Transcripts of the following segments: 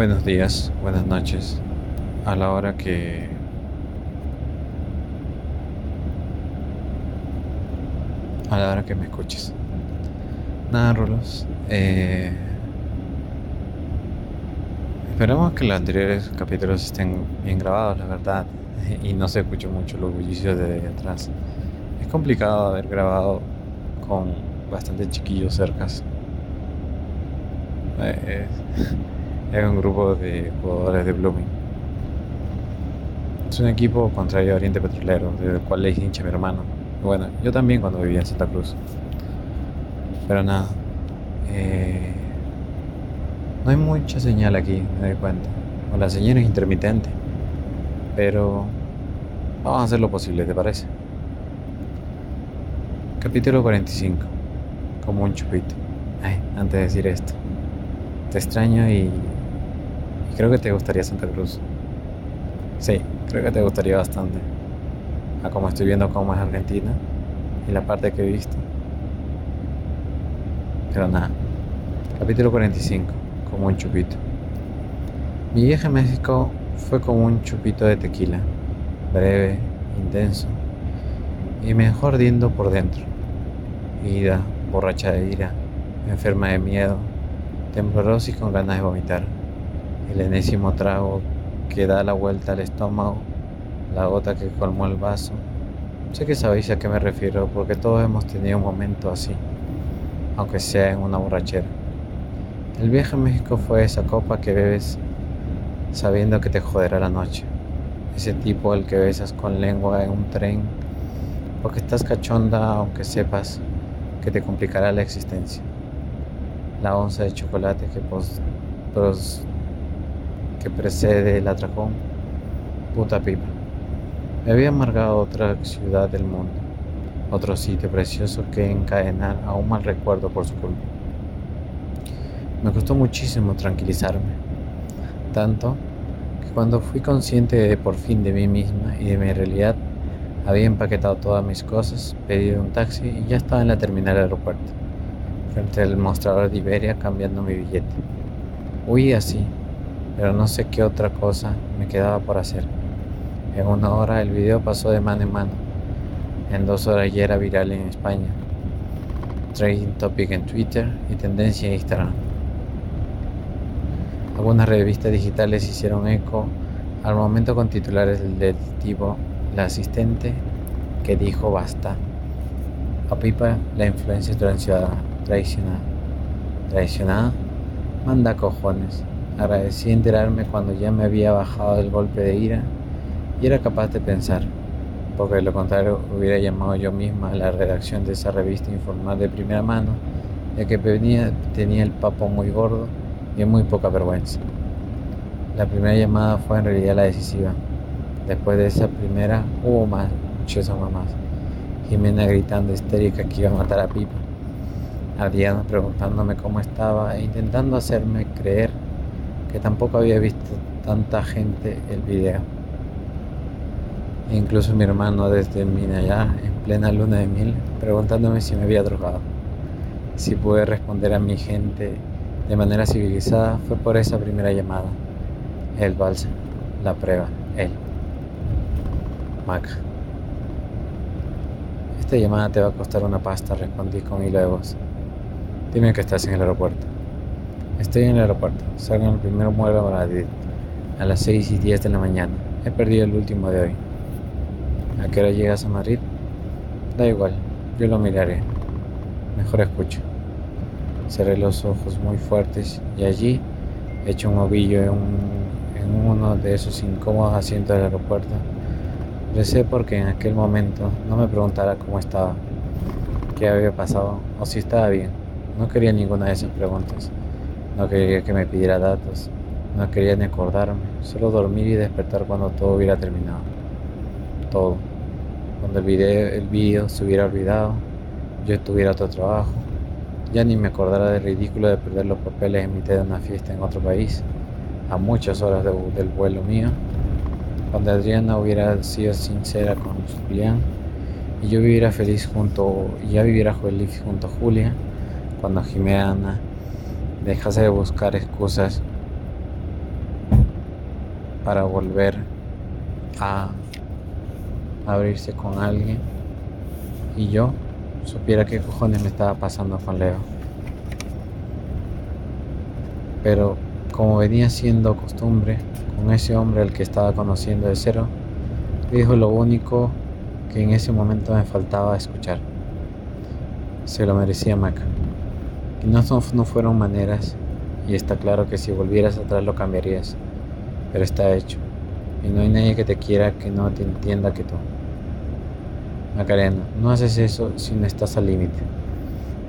Buenos días, buenas noches. A la hora que a la hora que me escuches. Nada, Rolos. Eh, esperamos que los anteriores capítulos estén bien grabados, la verdad, y no se escuche mucho los bullicio de atrás. Es complicado haber grabado con bastantes chiquillos cercas. Eh, es un grupo de jugadores de Blooming. Es un equipo contrario a Oriente Petrolero, del cual le hincha mi hermano. Bueno, yo también cuando vivía en Santa Cruz. Pero nada. Eh, no hay mucha señal aquí, me doy cuenta. O la señal es intermitente. Pero vamos a hacer lo posible, ¿te parece? Capítulo 45. Como un chupito. Ay, antes de decir esto. Te extraño y creo que te gustaría Santa Cruz. Sí, creo que te gustaría bastante. A como estoy viendo cómo es Argentina y la parte que he visto. Pero nada. Capítulo 45. Como un chupito. Mi viaje a México fue como un chupito de tequila. Breve, intenso y mejor ardiendo por dentro. Ida, borracha de ira, enferma de miedo, temblorosa y con ganas de vomitar el enésimo trago que da la vuelta al estómago, la gota que colmó el vaso. Sé que sabéis a qué me refiero porque todos hemos tenido un momento así, aunque sea en una borrachera. El viaje a México fue esa copa que bebes sabiendo que te joderá la noche. Ese tipo al que besas con lengua en un tren porque estás cachonda aunque sepas que te complicará la existencia. La onza de chocolate que pos, que precede el atracón, puta pipa. Me había amargado otra ciudad del mundo, otro sitio precioso que encadenar a un mal recuerdo por su culpa. Me costó muchísimo tranquilizarme, tanto que cuando fui consciente por fin de mí misma y de mi realidad, había empaquetado todas mis cosas, pedido un taxi y ya estaba en la terminal del aeropuerto, frente al mostrador de Iberia cambiando mi billete. Huí así, pero no sé qué otra cosa me quedaba por hacer. En una hora el video pasó de mano en mano. En dos horas ya era viral en España. Trading topic en Twitter y tendencia en Instagram. Algunas revistas digitales hicieron eco al momento con titulares del tipo La asistente que dijo basta. A Pipa la influencia ciudadana traicionada. Traicionada, manda cojones. Agradecí enterarme cuando ya me había bajado del golpe de ira y era capaz de pensar, porque de lo contrario hubiera llamado yo misma a la redacción de esa revista informal de primera mano, ya que venía, tenía el papo muy gordo y muy poca vergüenza. La primera llamada fue en realidad la decisiva. Después de esa primera hubo más, muchísimas más. Jimena gritando histérica que iba a matar a Pipa. Adriana preguntándome cómo estaba e intentando hacerme creer que tampoco había visto tanta gente el video. E incluso mi hermano desde Minayá, en plena luna de mil, preguntándome si me había drogado. Si pude responder a mi gente de manera civilizada fue por esa primera llamada. El balsa, la prueba, él. Maca. Esta llamada te va a costar una pasta, respondí con hilo de voz. Dime que estás en el aeropuerto. Estoy en el aeropuerto. Salgo en el primer vuelo a Madrid a las 6 y 10 de la mañana. He perdido el último de hoy. ¿A qué hora llegas a Madrid? Da igual, yo lo miraré. Mejor escucho. Cerré los ojos muy fuertes y allí, hecho un ovillo en, uno de esos incómodos asientos del aeropuerto, recé porque en aquel momento no me preguntara cómo estaba, qué había pasado o si estaba bien. No quería ninguna de esas preguntas. No quería que me pidiera datos, no quería ni acordarme, solo dormir y despertar cuando todo hubiera terminado. Todo. Cuando el video, el video se hubiera olvidado, yo tuviera otro trabajo, ya ni me acordara del ridículo de perder los papeles en mitad de una fiesta en otro país, a muchas horas del vuelo mío, cuando Adriana hubiera sido sincera con Julián y yo viviera feliz junto, y ya viviera feliz junto a Julia, cuando Jimena dejase de buscar excusas para volver a abrirse con alguien y yo supiera qué cojones me estaba pasando con Leo. Pero como venía siendo costumbre con ese hombre al que estaba conociendo de cero, dijo lo único que en ese momento me faltaba escuchar. Se lo merecía Maca. No, no fueron maneras, y está claro que si volvieras atrás lo cambiarías, pero está hecho. Y no hay nadie que te quiera que no te entienda que tú. Macarena, no haces eso si no estás al límite.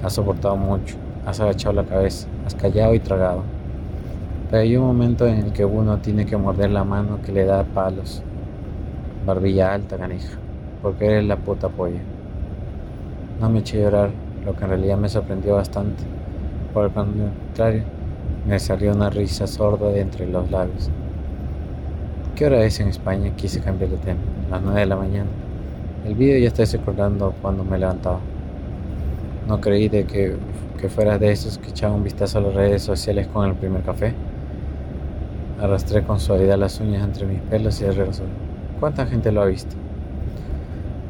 Has soportado mucho, has agachado la cabeza, has callado y tragado. Pero hay un momento en el que uno tiene que morder la mano que le da palos. Barbilla alta, canija, porque eres la puta polla. No me eché a llorar, lo que en realidad me sorprendió bastante. Por el contrario, me salió una risa sorda de entre los labios. ¿Qué hora es en España? Quise cambiar de tema. Las nueve de la mañana. El vídeo ya está recordando cuando me levantaba. No creí de que, que fueras de esos que echaban un vistazo a las redes sociales con el primer café. Arrastré con suavidad las uñas entre mis pelos y el. ¿Cuánta gente lo ha visto?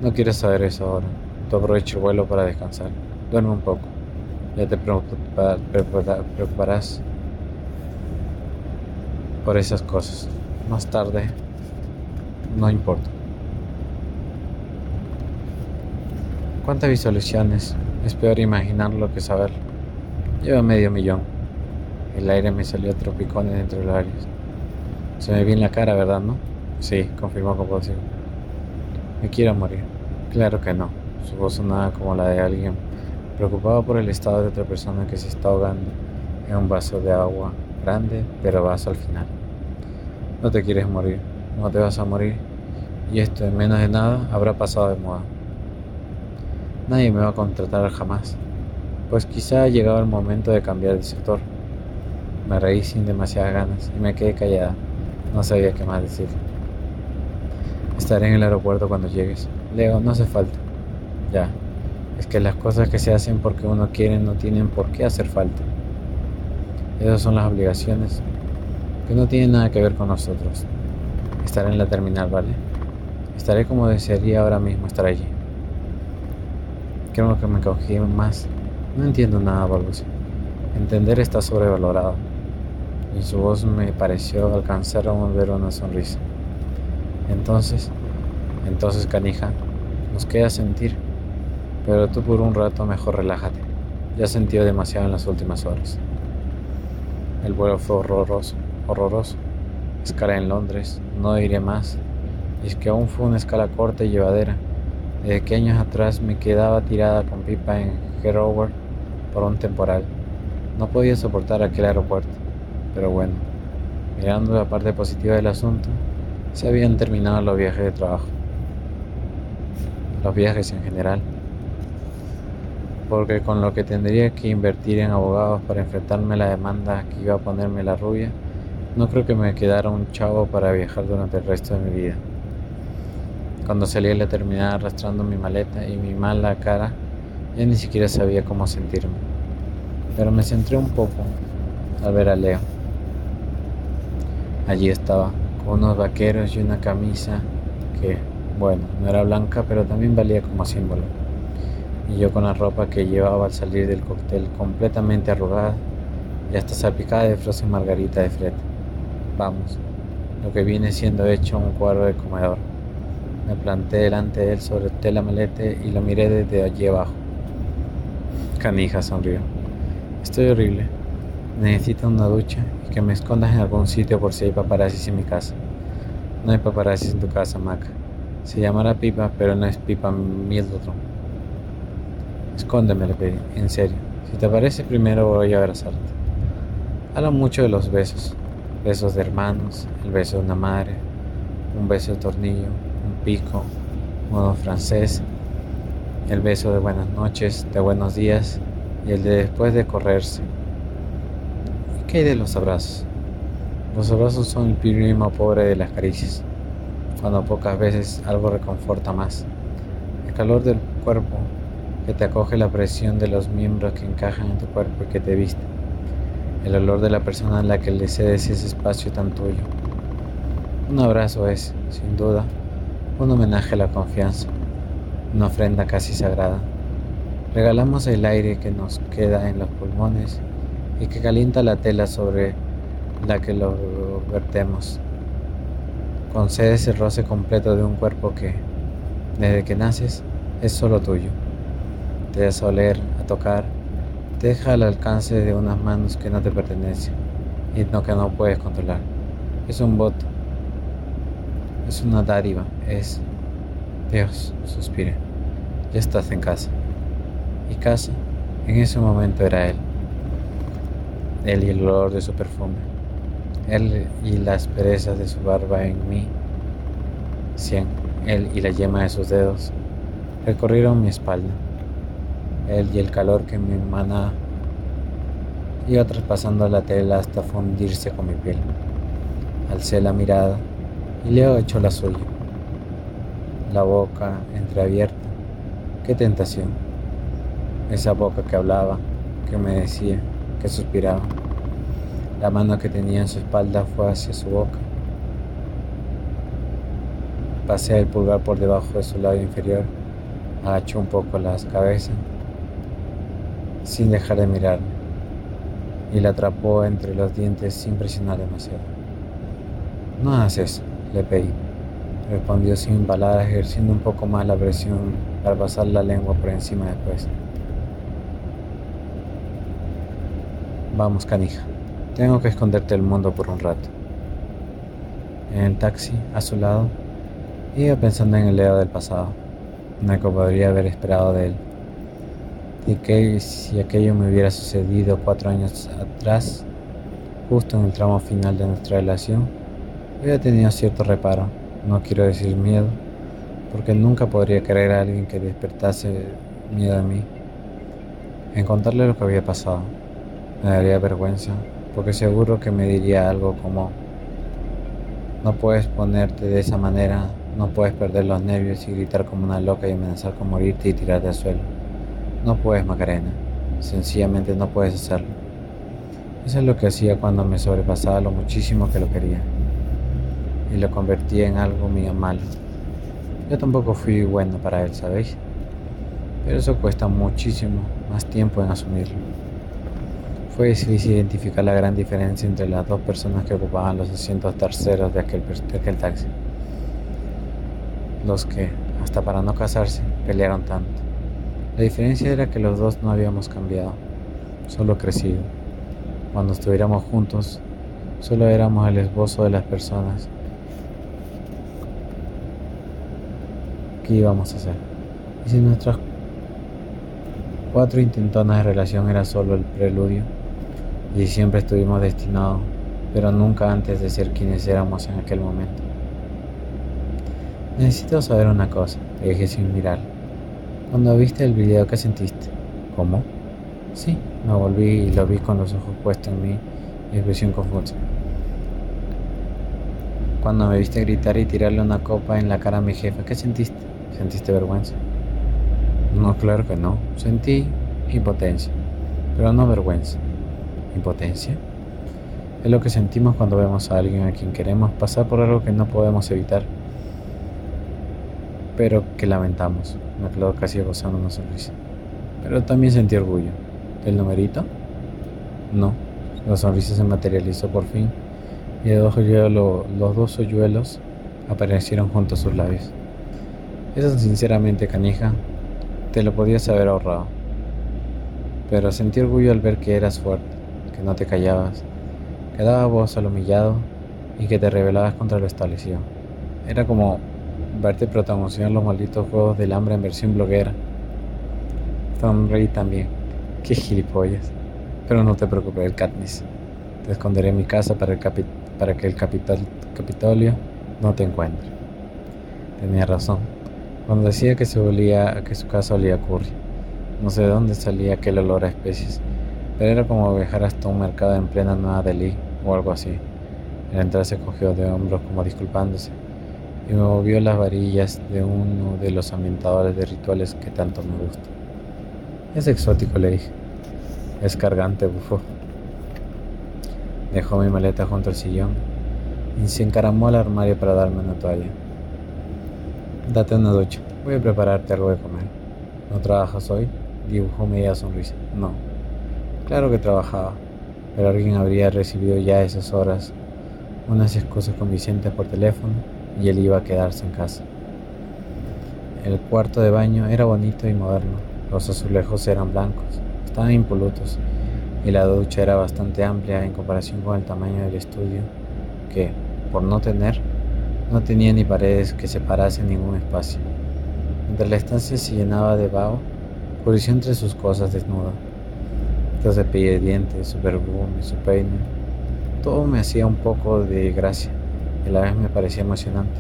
No quieres saber eso ahora. Tú aprovecha el vuelo para descansar. Duerme un poco. Ya te preocuparás por esas cosas. Más tarde, no importa. ¿Cuántas visualizaciones? Es peor imaginarlo que saberlo. Lleva medio millón. El aire me salió tropicones entre los aires. Se me vi en la cara, ¿verdad, no? Sí, confirmó decir. Me quiero morir. Claro que no. Su voz sonaba como la de alguien preocupado por el estado de otra persona que se está ahogando en un vaso de agua grande, pero vaso al final. No te quieres morir, no te vas a morir, y esto en menos de nada habrá pasado de moda. Nadie me va a contratar jamás, pues quizá ha llegado el momento de cambiar de sector. Me reí sin demasiadas ganas y me quedé callada. No sabía qué más decir. Estaré en el aeropuerto cuando llegues. Leo, no hace falta. Ya. Es que las cosas que se hacen porque uno quiere no tienen por qué hacer falta. Esas son las obligaciones que no tienen nada que ver con nosotros. Estaré en la terminal, ¿vale? Estaré como desearía ahora mismo estar allí. Creo que me cogí más. No entiendo nada, balbuceó. Entender está sobrevalorado. Y su voz me pareció alcanzar a volver una sonrisa. Entonces, entonces, canija, nos queda sentir. Pero tú por un rato mejor relájate. Ya sentido demasiado en las últimas horas. El vuelo fue horroroso, horroroso. Escala en Londres, no diré más. Es que aún fue una escala corta y llevadera. Desde que años atrás me quedaba tirada con pipa en Herower por un temporal. No podía soportar aquel aeropuerto, pero bueno, mirando la parte positiva del asunto, se habían terminado los viajes de trabajo. Los viajes en general. Porque con lo que tendría que invertir en abogados para enfrentarme a la demanda que iba a ponerme la rubia, no creo que me quedara un chavo para viajar durante el resto de mi vida. Cuando salí la terminal arrastrando mi maleta y mi mala cara, ya ni siquiera sabía cómo sentirme. Pero me centré un poco al ver a Leo. Allí estaba, con unos vaqueros y una camisa que, bueno, no era blanca, pero también valía como símbolo. Y yo con la ropa que llevaba al salir del cóctel completamente arrugada y hasta salpicada de frozen margarita de Fred. Vamos, lo que viene siendo hecho un cuadro de comedor. Me planté delante de él sobre tela malete y lo miré desde allí abajo. Canija sonrió. Estoy horrible. Necesito una ducha y que me escondas en algún sitio por si hay paparazzis en mi casa. No hay paparazzis en tu casa, Mac. Se llamará Pipa, pero no es Pipa Middleton. Escóndeme, le pedí, en serio. Si te parece, primero voy a abrazarte. Habla mucho de los besos. Besos de hermanos, el beso de una madre, un beso de tornillo, pico, modo francés, el beso de buenas noches, de buenos días y el de después de correrse. ¿Y qué hay de los abrazos? Los abrazos son el primo pobre de las caricias, cuando pocas veces algo reconforta más. El calor del cuerpo que te acoge la presión de los miembros que encajan en tu cuerpo y que te visten. El olor de la persona a la que le cedes ese espacio tan tuyo Un abrazo es, sin duda, un homenaje a la confianza, una ofrenda casi sagrada. Regalamos el aire que nos queda en los pulmones y que calienta la tela sobre la que lo vertemos. Concedes el roce completo de un cuerpo que, desde que naces, es solo tuyo. Te deja oler, a tocar, deja al alcance de unas manos que no te pertenecen y no que no puedes controlar. Es un voto, es una dádiva, es Dios, suspire. Ya estás en casa. Y casa, en ese momento era Él. Él y el olor de su perfume. Él y las perezas de su barba en mí. Cien. Él y la yema de sus dedos recorrieron mi espalda. Él y el calor que me emana iba traspasando la tela hasta fundirse con mi piel. Alcé la mirada y Leo echó la suya. La boca entreabierta. Qué tentación. Esa boca que hablaba, que me decía, que suspiraba. La mano que tenía en su espalda fue hacia su boca. Pasé el pulgar por debajo de su lado inferior, agachó un poco la cabeza, sin dejar de mirarme, y la atrapó entre los dientes sin presionar demasiado. No hagas eso le pedí. Respondió sin palabras, ejerciendo un poco más la presión para pasar la lengua por encima después. Vamos, canija. Tengo que esconderte del mundo por un rato. En el taxi, a su lado, iba pensando en el Leo del pasado, lo que podría haber esperado de él. Y que si aquello me hubiera sucedido cuatro años atrás, justo en el tramo final de nuestra relación, había tenido cierto reparo, no quiero decir miedo, porque nunca podría querer a alguien que despertase miedo a mí. En contarle lo que había pasado, me daría vergüenza, porque seguro que me diría algo como, no puedes ponerte de esa manera, no puedes perder los nervios y gritar como una loca y amenazar con morirte y tirarte al suelo. No puedes, Macarena, sencillamente no puedes hacerlo. Eso es lo que hacía cuando me sobrepasaba lo muchísimo que lo quería y lo convertí en algo mío malo. Yo tampoco fui bueno para él, ¿sabéis? Pero eso cuesta muchísimo más tiempo en asumirlo. Fue difícil identificar la gran diferencia entre las dos personas que ocupaban los asientos terceros de aquel taxi. Los que, hasta para no casarse, pelearon tanto. La diferencia era que los dos no habíamos cambiado, solo crecido. Cuando estuviéramos juntos, solo éramos el esbozo de las personas ¿qué íbamos a hacer? Y si nuestras cuatro intentonas de relación era solo el preludio, y siempre estuvimos destinados, pero nunca antes de ser quienes éramos en aquel momento. Necesito saber una cosa, te dije sin mirar. Cuando viste el video, ¿qué sentiste? ¿Cómo? Sí, me volví y lo vi con los ojos puestos en mí y expresión confusa. Cuando me viste gritar y tirarle una copa en la cara a mi jefa, ¿qué sentiste? ¿Sentiste vergüenza? No, claro que no. Sentí impotencia, pero no vergüenza. ¿Impotencia? Es lo que sentimos cuando vemos a alguien a quien queremos pasar por algo que no podemos evitar, pero que lamentamos. Me quedo casi gozando una sonrisa. Pero también sentí orgullo. ¿El numerito? No. La sonrisa se materializó por fin y los dos hoyuelos aparecieron junto a sus labios. Eso sinceramente, canija, te lo podías haber ahorrado. Pero sentí orgullo al ver que eras fuerte, que no te callabas, que dabas voz al humillado y que te rebelabas contra lo establecido. Era como verte protagonizar los malditos juegos del hambre en versión bloguera. Sonreí también. Qué gilipollas. Pero no te preocupes, el Katniss. Te esconderé en mi casa para, el para que el Capitolio no te encuentre. Tenía razón. Cuando decía que, se olía, que su casa olía a curry, no sé de dónde salía aquel olor a especies, pero era como viajar hasta un mercado en plena Nueva Delhi o algo así. Al entrar se cogió de hombros como disculpándose y me movió las varillas de uno de los ambientadores de rituales que tanto me gusta. Es exótico, le dije. Es cargante, bufó. Dejó mi maleta junto al sillón y se encaramó al armario para darme una toalla. Date una ducha, voy a prepararte algo de comer. ¿No trabajas hoy? Dibujó media sonrisa. No. Claro que trabajaba, pero alguien habría recibido ya a esas horas unas excusas convincentes por teléfono y él iba a quedarse en casa. El cuarto de baño era bonito y moderno. Los azulejos eran blancos, estaban impolutos y la ducha era bastante amplia en comparación con el tamaño del estudio, que, por no tener, no tenía ni paredes que separasen ningún espacio. Mientras la estancia se llenaba de vaho, curició entre sus cosas desnuda. Su cepillo de dientes, su perfume, su peine. Todo me hacía un poco de gracia a la vez me parecía emocionante,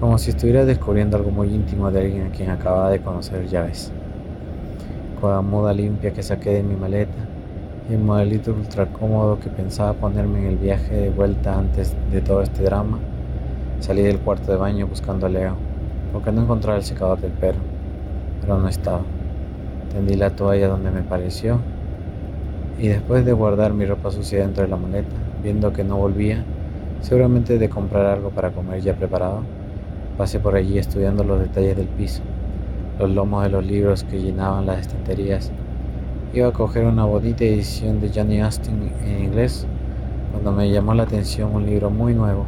como si estuviera descubriendo algo muy íntimo de alguien a quien acababa de conocer llaves. Con la muda limpia que saqué de mi maleta y el modelito ultra cómodo que pensaba ponerme en el viaje de vuelta antes de todo este drama, salí del cuarto de baño buscando a Leo, porque no encontraba el secador del perro, pero no estaba. Tendí la toalla donde me pareció y después de guardar mi ropa sucia dentro de la maleta, viendo que no volvía, seguramente de comprar algo para comer ya preparado, pasé por allí estudiando los detalles del piso, los lomos de los libros que llenaban las estanterías. Iba a coger una bonita edición de Johnny Austin en inglés cuando me llamó la atención un libro muy nuevo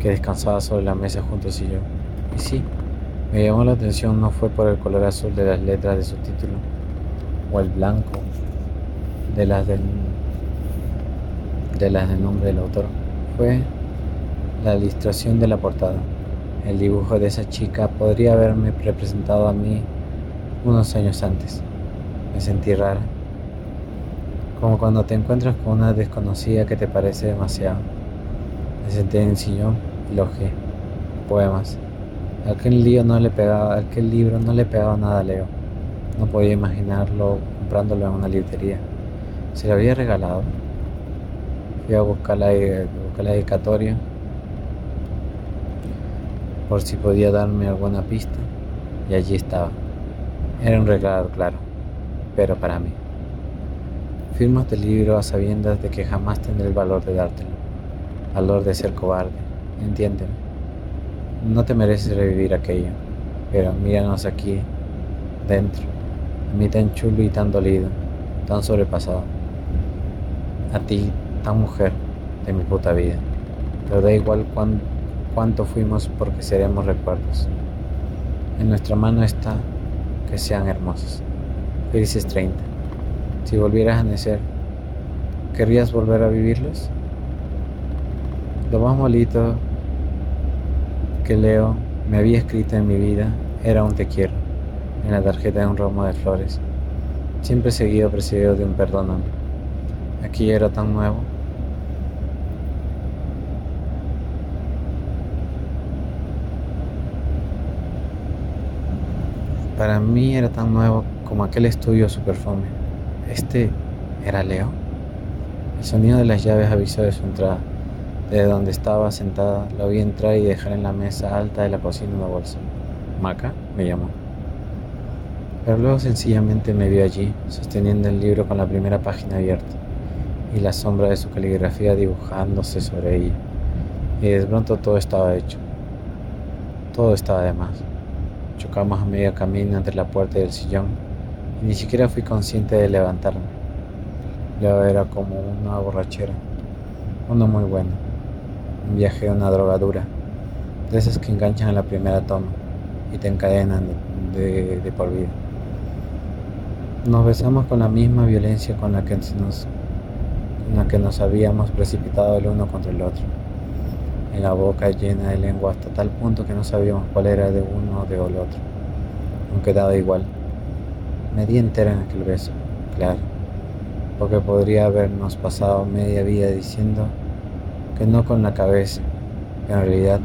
que descansaba sobre la mesa junto a sillón. Y sí, me llamó la atención no fue por el color azul de las letras de su título o el blanco de las del, de las del nombre del autor. Fue la ilustración de la portada. El dibujo de esa chica podría haberme representado a mí unos años antes. Me sentí rara, como cuando te encuentras con una desconocida que te parece demasiado. Me senté en el sillón y lo Poemas. Aquel, lío no le pegaba, aquel libro no le pegaba nada a Leo. No podía imaginarlo comprándolo en una librería. Se lo había regalado. Fui a buscar la, buscar la dedicatoria por si podía darme alguna pista y allí estaba. Era un regalo, claro, pero para mí. Firmo este libro a sabiendas de que jamás tendré el valor de dártelo, valor de ser cobarde, entiéndeme. No te mereces revivir aquello, pero míranos aquí, dentro, a mí tan chulo y tan dolido, tan sobrepasado. A ti, tan mujer de mi puta vida. Pero da igual cuánto fuimos porque seremos recuerdos. En nuestra mano está que sean hermosos. Felices 30. Si volvieras a nacer, ¿querrías volver a vivirlos? Lo más molito que Leo me había escrito en mi vida era un te quiero en la tarjeta de un ramo de flores, siempre seguido precedido de un perdóname. Aquí era tan nuevo. Para mí era tan nuevo como aquel estudio super fome. Este era Leo. El sonido de las llaves avisó de su entrada. De donde estaba sentada, la vi entrar y dejar en la mesa alta de la cocina una bolsa. Maca me llamó. Pero luego sencillamente me vio allí, sosteniendo el libro con la primera página abierta y la sombra de su caligrafía dibujándose sobre ella. Y de pronto todo estaba hecho. Todo estaba de más. Chocamos a medio camino entre la puerta y el sillón y ni siquiera fui consciente de levantarme. Luego era como una borrachera, uno muy bueno un viaje a una drogadura, de esas que enganchan a la primera toma y te encadenan de, de, por vida. Nos besamos con la misma violencia con la que nos, con la que nos habíamos precipitado el uno contra el otro, en la boca llena de lengua hasta tal punto que no sabíamos cuál era de uno o de el otro, aunque daba igual. Media entera en aquel beso, claro, porque podría habernos pasado media vida diciendo que no con la cabeza. En realidad,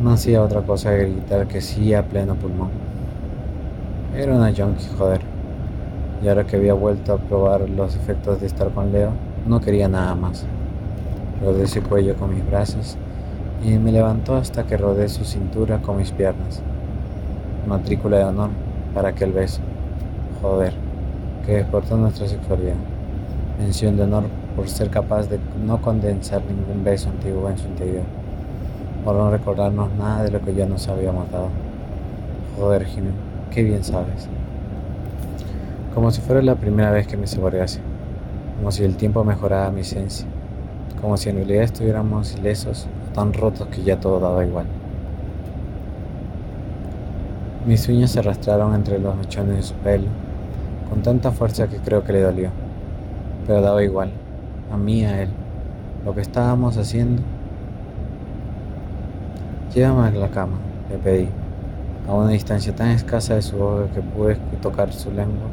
no hacía otra cosa que gritar que sí a pleno pulmón. Era una junkie, joder. Y ahora que había vuelto a probar los efectos de estar con Leo, no quería nada más. Rodé su cuello con mis brazos y me levantó hasta que rodé su cintura con mis piernas. Matrícula de honor para aquel beso. Joder, que desportó nuestra sexualidad. Mención de honor por ser capaz de no condensar ningún beso antiguo en su interior, por no recordarnos nada de lo que ya nos había matado. Joder, Jimmy, qué bien sabes. Como si fuera la primera vez que me saborease, como si el tiempo mejorara mi esencia, como si en realidad estuviéramos ilesos tan rotos que ya todo daba igual. Mis uñas se arrastraron entre los mechones de su pelo, con tanta fuerza que creo que le dolió, pero daba igual, a mí, a él, lo que estábamos haciendo. Llévame a la cama, le pedí, a una distancia tan escasa de su boca que pude tocar su lengua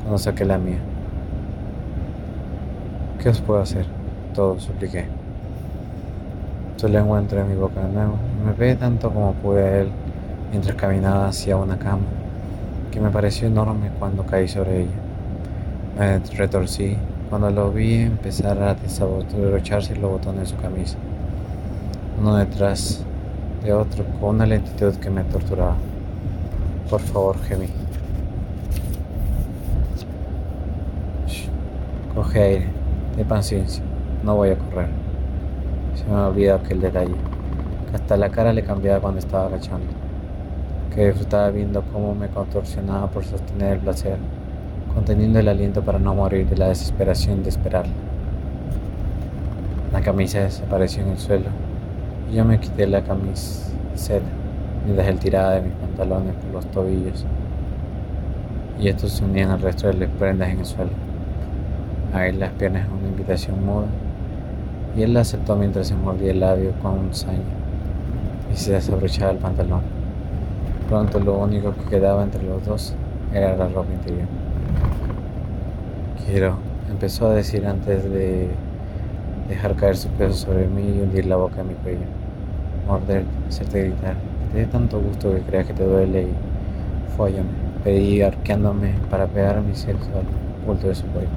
cuando saqué la mía. ¿Qué os puedo hacer? Todo, supliqué. Su lengua entró en mi boca de nuevo me pegué tanto como pude a él mientras caminaba hacia una cama que me pareció enorme cuando caí sobre ella. Me retorcí cuando lo vi empezar a desabrocharse los botones de su camisa, uno detrás de otro con una lentitud que me torturaba. Por favor, gemí. Coge aire, de paciencia, no voy a correr. Se me ha olvidado aquel detalle, que hasta la cara le cambiaba cuando estaba agachando, que disfrutaba viendo cómo me contorsionaba por sostener el placer, conteniendo el aliento para no morir de la desesperación de esperarla. La camisa desapareció en el suelo y yo me quité la camiseta mientras él tiraba de mis pantalones por los tobillos y estos se unían al resto de las prendas en el suelo. A las piernas una invitación muda y él la aceptó mientras se mordía el labio con un saño y se desabrochaba el pantalón. Pronto lo único que quedaba entre los dos era la ropa interior. Quiero, empezó a decir antes de dejar caer su peso sobre mí y hundir la boca en mi cuello. Morder, hacerte gritar. Te dé tanto gusto que creas que te duele y fóllame. Pedí arqueándome para pegar mi sexo al bulto de su cuello.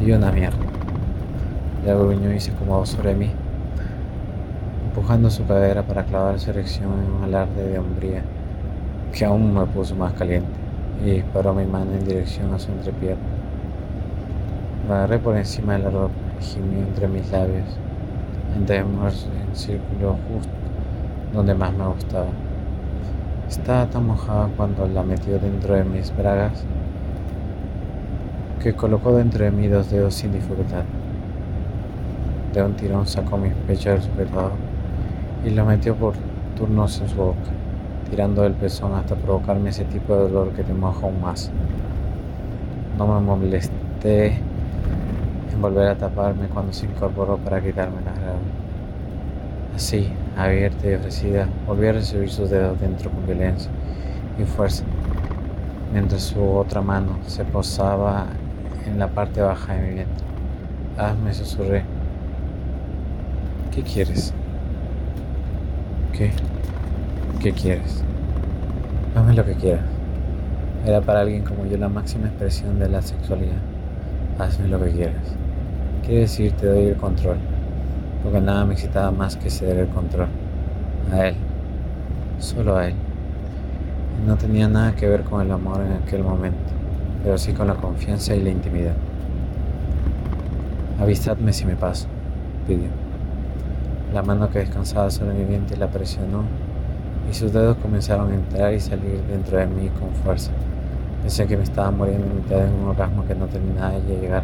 Y una mierda. Le gruñó y se acomodó sobre mí, empujando su cadera para clavar su erección en un alarde de hombría que aún me puso más caliente y disparó mi mano en dirección a su entrepierna. Me agarré por encima de la ropa y gimió entre mis labios antes de moverse en círculo justo donde más me gustaba. Estaba tan mojada cuando la metió dentro de mis bragas que colocó dentro de mí dos dedos sin dificultad. De un tirón sacó mis pechos del sujetador y lo metió por turnos en su boca, tirando el pezón hasta provocarme ese tipo de dolor que te moja aún más. No me molesté en volver a taparme cuando se incorporó para quitarme la grava. Así, abierta y ofrecida, volví a recibir sus dedos dentro con violencia y fuerza, mientras su otra mano se posaba en la parte baja de mi vientre. Ah, me susurré. ¿Qué quieres? ¿Qué? ¿Qué quieres? Hazme lo que quieras. Era para alguien como yo la máxima expresión de la sexualidad. Hazme lo que quieras. Quiere decir, te doy el control. Porque nada me excitaba más que ceder el control. A él. Solo a él. No tenía nada que ver con el amor en aquel momento pero sí con la confianza y la intimidad. Avisadme si me paso, pidió. La mano que descansaba sobre mi vientre la presionó y sus dedos comenzaron a entrar y salir dentro de mí con fuerza. Pensé que me estaba muriendo en mitad de un orgasmo que no terminaba de llegar.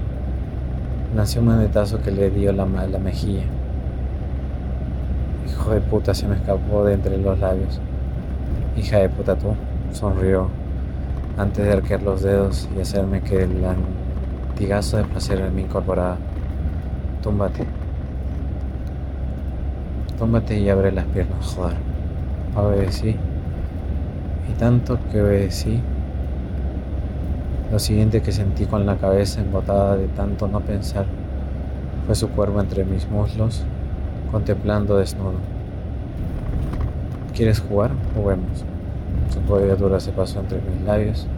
Nació un manetazo que le dio la, la mejilla. Hijo de puta se me escapó de entre los labios. Hija de puta tú, sonrió antes de arquear los dedos y hacerme que el antigazo de placer en mi incorporada. Túmbate. Túmbate y abre las piernas, joder. Obedecí. Y tanto que obedecí, lo siguiente que sentí con la cabeza embotada de tanto no pensar fue su cuerpo entre mis muslos, contemplando desnudo. ¿Quieres jugar? Juguemos. Su dura se pasó entre mis labios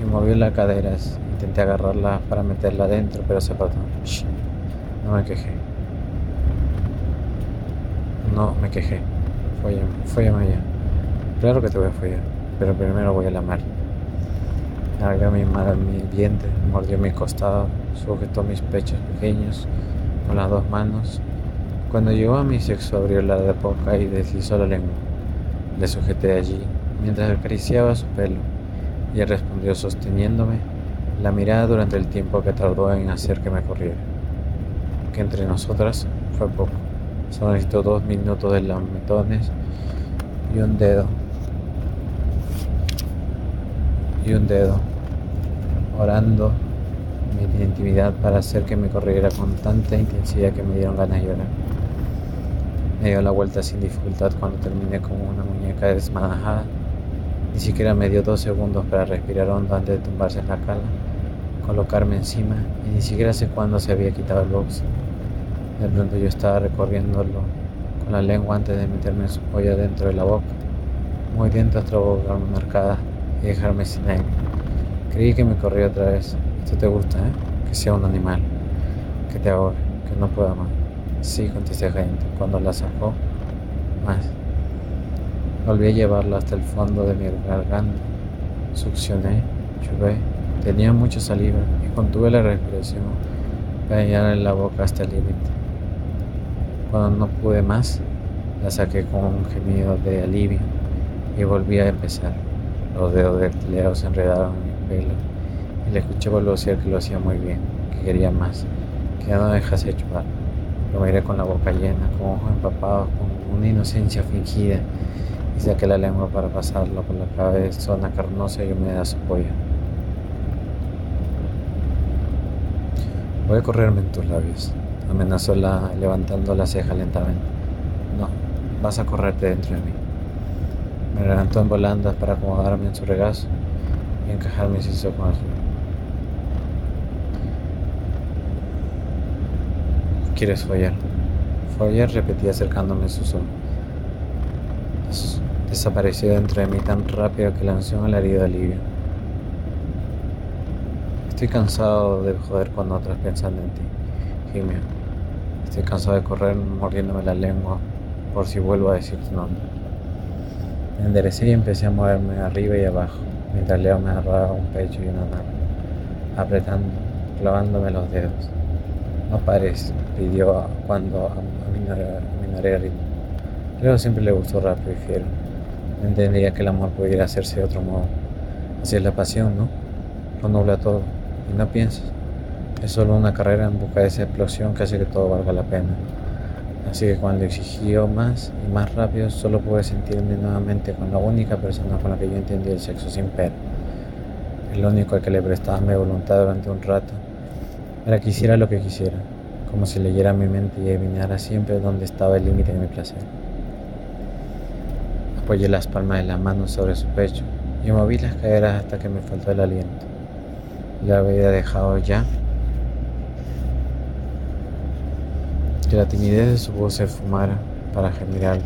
y movió la cadera. Intenté agarrarla para meterla adentro, pero se apartó. No me quejé. No me quejé. Fóllame, fóllame ya. Claro que te voy a follar, pero primero voy a la mar. Abrió mi, mi vientre, mordió mi costado, sujetó mis pechos pequeños con las dos manos. Cuando llegó a mi sexo abrió la de boca y deslizó la lengua. Le sujeté allí mientras acariciaba su pelo y él respondió sosteniéndome la mirada durante el tiempo que tardó en hacer que me corriera. Que entre nosotras fue poco. Solo necesitó dos minutos de lametones y un dedo. Y un dedo orando mi intimidad para hacer que me corriera con tanta intensidad que me dieron ganas de llorar. Me dio la vuelta sin dificultad cuando terminé como una muñeca desmadajada. Ni siquiera me dio dos segundos para respirar hondo antes de tumbarse en la cala, colocarme encima y ni siquiera sé cuándo se había quitado el box. De pronto yo estaba recorriéndolo con la lengua antes de meterme su polla dentro de la boca, muy dentro hasta boca marcada y dejarme sin aire. Creí que me corría otra vez. Esto te gusta, ¿eh? Que sea un animal, que te ahogue, que no pueda más. Sí, contesté gente. Cuando la sacó, más. Volví a llevarla hasta el fondo de mi garganta. Succioné, chupé. Tenía mucha saliva y contuve la respiración para llenar en la boca hasta el límite. Cuando no pude más, la saqué con un gemido de alivio y volví a empezar. Los dedos del Leo se enredaron y le escuché balbucear que lo hacía muy bien, que quería más, que no dejase chupar. Lo miré con la boca llena, con ojos empapados, con una inocencia fingida y saqué la lengua para pasarlo por la cabeza, zona carnosa y húmeda su pollo. Voy a correrme en tus labios, amenazó levantando la ceja lentamente. No, vas a correrte dentro de mí. Me levantó en volandas para acomodarme en su regazo y encajar mis hizo con ¿Quieres follar? Follar repetí acercándome sus ojos. Desapareció dentro de mí tan rápido que lanzó un alarido de alivio. Estoy cansado de joder con otras pensando en ti, Jimmy. Estoy cansado de correr mordiéndome la lengua por si vuelvo a decir tu nombre. Me enderecé y empecé a moverme arriba y abajo mientras Leo me agarraba un pecho y una mano, apretando, clavándome los dedos. No pares, pidió cuando aminoré el ritmo. Leo siempre le gustó rápido y fiero. Entendía que el amor pudiera hacerse de otro modo. Así es la pasión, ¿no? Lo nubla todo. Y no piensas. Es solo una carrera en busca de esa explosión que hace que todo valga la pena. Así que cuando exigió más y más rápido, solo pude sentirme nuevamente con la única persona con la que yo entendí el sexo sin pero. El único al que le prestaba mi voluntad durante un rato era que hiciera lo que quisiera, como si leyera mi mente y adivinara siempre dónde estaba el límite de mi placer. Apoyé las palmas de la mano sobre su pecho y moví las caderas hasta que me faltó el aliento. La había dejado ya que la timidez de su voz se fumara para gemir alto,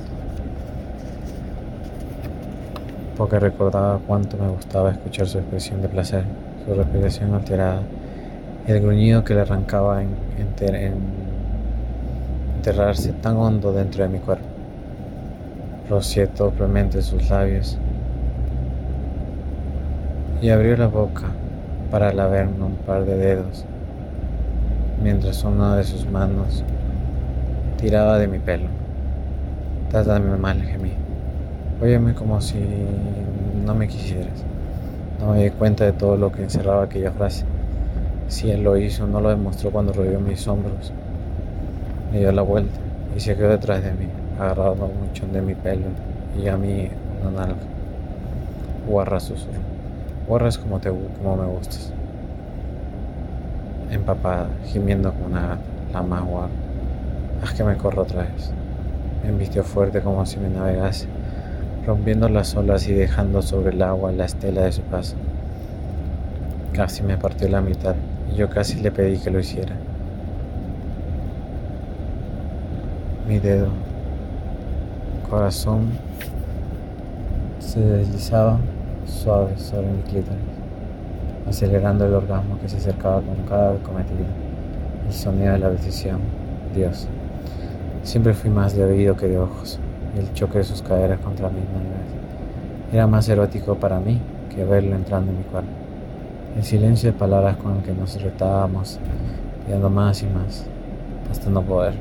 porque recordaba cuánto me gustaba escuchar su expresión de placer, su respiración alterada el gruñido que le arrancaba en, enterrarse tan hondo dentro de mi cuerpo. Rocié doblemente sus labios y abrió la boca para lavarme un par de dedos, mientras una de sus manos tiraba de mi pelo. Trátame mal, gemí. Óyeme como si no me quisieras. No me di cuenta de todo lo que encerraba aquella frase. Si él lo hizo, no lo demostró cuando rodeó mis hombros. Me dio la vuelta y se quedó detrás de mí, agarrado mucho de mi pelo y a mí una nalga. Guarra susurro. Guarra es como, te, como me gustas. Empapada, gimiendo como una la más. Haz que me corro otra vez. Me embistió fuerte como si me navegase, rompiendo las olas y dejando sobre el agua la estela de su paso. Casi me partió la mitad y yo casi le pedí que lo hiciera. Mi dedo, corazón, se deslizaba suave sobre mi clítoris, acelerando el orgasmo que se acercaba con cada cometido, el sonido de la decisión. Dios. Siempre fui más de oído que de ojos, y el choque de sus caderas contra mis nalgas era más erótico para mí que verlo entrando en mi cuerpo. El silencio de palabras con el que nos retábamos, pidiendo más y más, hasta no poder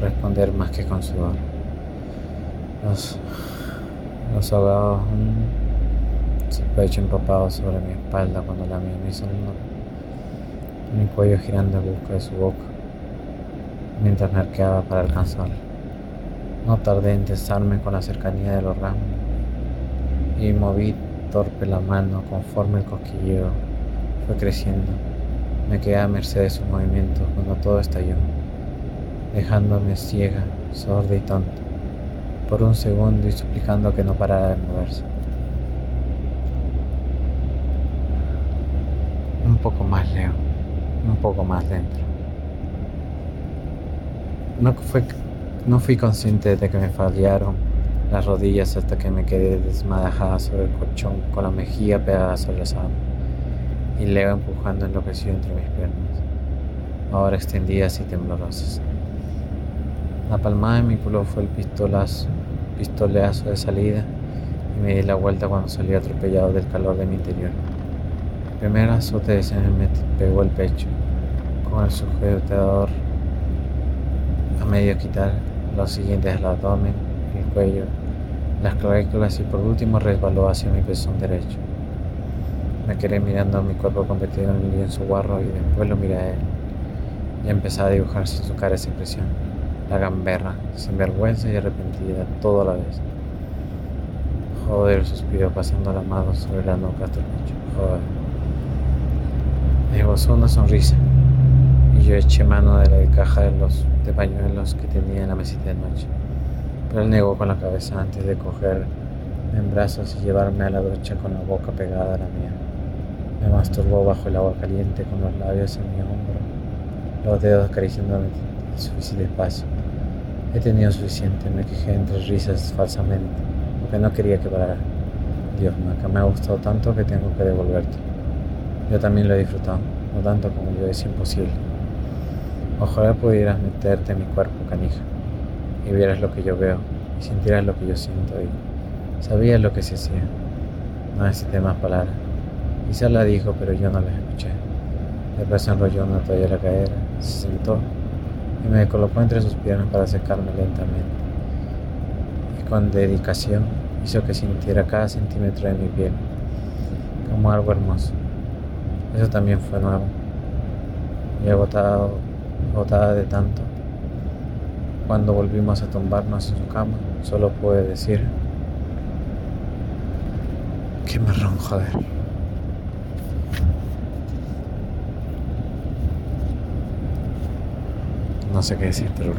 responder más que con sudor. Los, los ahogados, su pecho empapado sobre mi espalda cuando la mía me hizo mi cuello girando en busca de su boca, mientras me arqueaba para alcanzarla. No tardé en tensarme con la cercanía del orgasmo y moví torpe la mano conforme el cosquilleo fue creciendo. Me quedé a merced de sus movimientos cuando todo estalló, dejándome ciega, sorda y tonta, por un segundo y suplicando que no parara de moverse. Un poco más, Leo, un poco más dentro. No, fue, no fui consciente de que me fallaron las rodillas hasta que me quedé desmadajada sobre el colchón con la mejilla pegada sobre la sábana y Leo empujando enloquecido entre mis piernas, ahora extendidas y temblorosas. La palmada de mi culo fue el pistolazo, pistoleazo de salida y me di la vuelta cuando salí atropellado del calor de mi interior. El primer azote de semen me pegó el pecho, con el sujetador a medio quitar, los siguientes el abdomen, el cuello las clavículas y por último resbaló hacia mi pezón derecho. Me quedé mirando a mi cuerpo convertido en un lienzo guarro y después lo miré a él. Y empecé a dibujarse en su cara esa impresión, la gamberra, sin vergüenza y arrepentida, todo a la vez. Joder, suspiró pasando la mano sobre la nuca hasta el pecho. Joder. Me gozó una sonrisa y yo eché mano de la caja de los de pañuelos que tenía en la mesita de noche pero él negó con la cabeza antes de cogerme en brazos y llevarme a la ducha con la boca pegada a la mía. Me masturbó bajo el agua caliente con los labios en mi hombro, los dedos acariciándome suficiente espacio. He tenido suficiente, me quejé entre risas falsamente, porque no quería que parara. Dios, Maca, me ha gustado tanto que tengo que devolverte. Yo también lo he disfrutado, no tanto como yo, es imposible. Ojalá pudieras meterte en mi cuerpo, canija y vieras lo que yo veo y sintieras lo que yo siento y sabías lo que se hacía. No necesité más palabras. Quizás la dijo, pero yo no la escuché. Después enrolló una toalla a la cadera, se sentó y me colocó entre sus piernas para secarme lentamente. Y con dedicación hizo que sintiera cada centímetro de mi piel, como algo hermoso. Eso también fue nuevo. Y agotado, agotada de tanto, cuando volvimos a tumbarnos en su cama, solo pude decir, qué marrón, joder. No sé qué decir, pero...